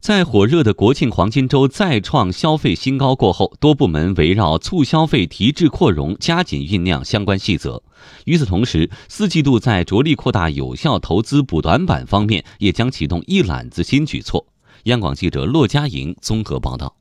在火热的国庆黄金周再创消费新高过后，多部门围绕促消费、提质扩容，加紧酝酿相关细则。与此同时，四季度在着力扩大有效投资补短板方面，也将启动一揽子新举措。央广记者骆佳莹综合报道。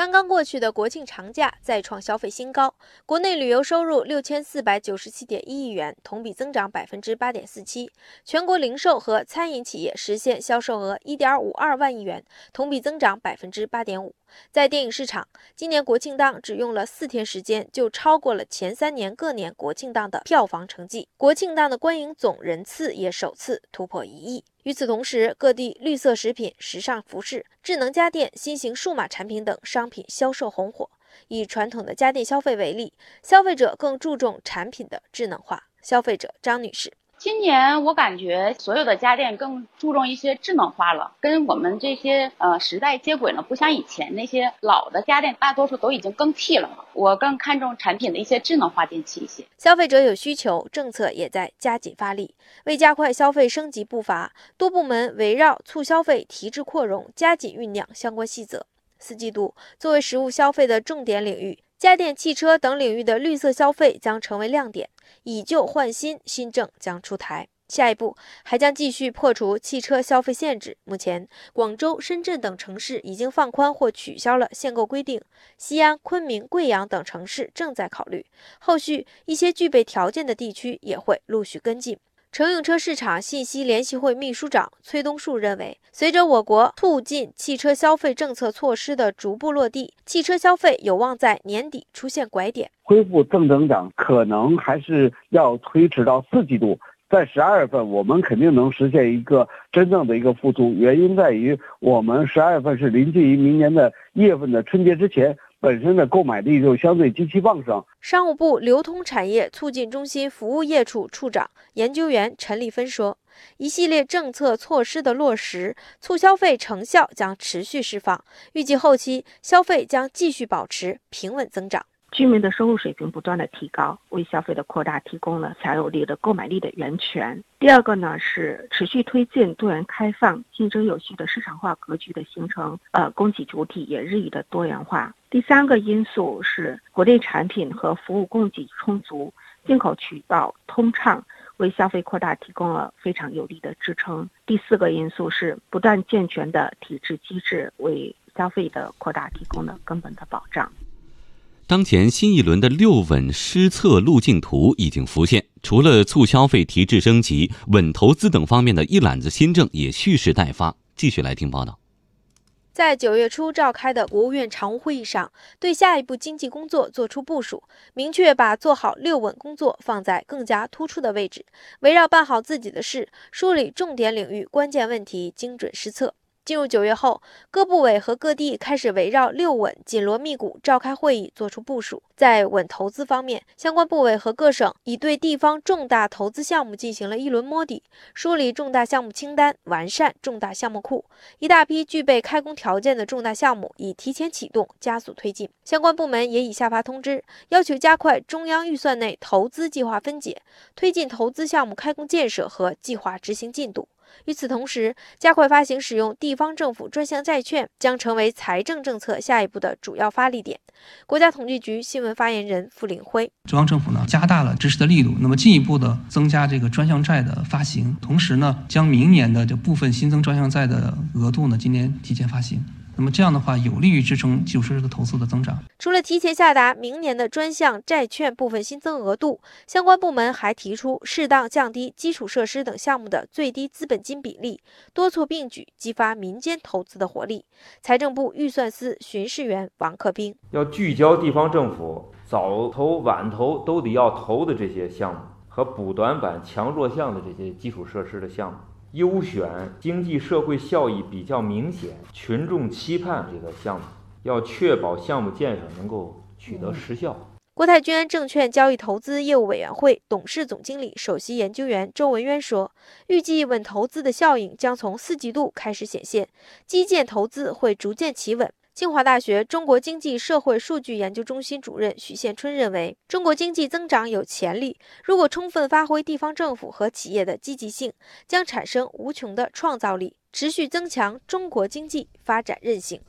刚刚过去的国庆长假再创消费新高，国内旅游收入六千四百九十七点一亿元，同比增长百分之八点四七。全国零售和餐饮企业实现销售额一点五二万亿元，同比增长百分之八点五。在电影市场，今年国庆档只用了四天时间，就超过了前三年各年国庆档的票房成绩。国庆档的观影总人次也首次突破一亿。与此同时，各地绿色食品、时尚服饰、智能家电、新型数码产品等商品销售红火。以传统的家电消费为例，消费者更注重产品的智能化。消费者张女士。今年我感觉所有的家电更注重一些智能化了，跟我们这些呃时代接轨了，不像以前那些老的家电，大多数都已经更替了。我更看重产品的一些智能化电器一些。消费者有需求，政策也在加紧发力。为加快消费升级步伐，多部门围绕促消费、提质扩容，加紧酝酿相关细则。四季度作为实物消费的重点领域。家电、汽车等领域的绿色消费将成为亮点，以旧换新新政将出台。下一步还将继续破除汽车消费限制。目前，广州、深圳等城市已经放宽或取消了限购规定，西安、昆明、贵阳等城市正在考虑，后续一些具备条件的地区也会陆续跟进。乘用车市场信息联席会秘书长崔东树认为，随着我国促进汽车消费政策措施的逐步落地，汽车消费有望在年底出现拐点，恢复正增长可能还是要推迟到四季度。在十二月份，我们肯定能实现一个真正的一个复苏，原因在于我们十二月份是临近于明年的一月份的春节之前。本身的购买力就相对极其旺盛。商务部流通产业促进中心服务业处处长研究员陈立芬说：“一系列政策措施的落实，促消费成效将持续释放，预计后期消费将继续保持平稳增长。”居民的收入水平不断的提高，为消费的扩大提供了强有力的购买力的源泉。第二个呢是持续推进多元开放、竞争有序的市场化格局的形成，呃，供给主体也日益的多元化。第三个因素是国内产品和服务供给充足，进口渠道通畅，为消费扩大提供了非常有力的支撑。第四个因素是不断健全的体制机制，为消费的扩大提供了根本的保障。当前新一轮的六稳施策路径图已经浮现，除了促消费、提质升级、稳投资等方面的一揽子新政也蓄势待发。继续来听报道。在九月初召开的国务院常务会议上，对下一步经济工作作出部署，明确把做好六稳工作放在更加突出的位置，围绕办好自己的事，梳理重点领域关键问题，精准施策。进入九月后，各部委和各地开始围绕六稳紧锣密鼓召开会议，作出部署。在稳投资方面，相关部委和各省已对地方重大投资项目进行了一轮摸底，梳理重大项目清单，完善重大项目库。一大批具备开工条件的重大项目已提前启动，加速推进。相关部门也已下发通知，要求加快中央预算内投资计划分解，推进投资项目开工建设和计划执行进度。与此同时，加快发行使用地方政府专项债券将成为财政政策下一步的主要发力点。国家统计局新闻发言人付林辉：中央政府呢加大了支持的力度，那么进一步的增加这个专项债的发行，同时呢将明年的这部分新增专项债的额度呢今年提前发行。那么这样的话，有利于支撑基础设施的投资的增长。除了提前下达明年的专项债券部分新增额度，相关部门还提出适当降低基础设施等项目的最低资本金比例，多措并举，激发民间投资的活力。财政部预算司巡视员王克兵要聚焦地方政府早投晚投都得要投的这些项目和补短板、强弱项的这些基础设施的项目。优选经济社会效益比较明显、群众期盼这个项目，要确保项目建设能够取得实效。国泰君安证券交易投资业务委员会董事总经理、首席研究员周文渊说：“预计稳投资的效应将从四季度开始显现，基建投资会逐渐企稳。”清华大学中国经济社会数据研究中心主任许宪春认为，中国经济增长有潜力，如果充分发挥地方政府和企业的积极性，将产生无穷的创造力。持续增强中国经济发展韧性。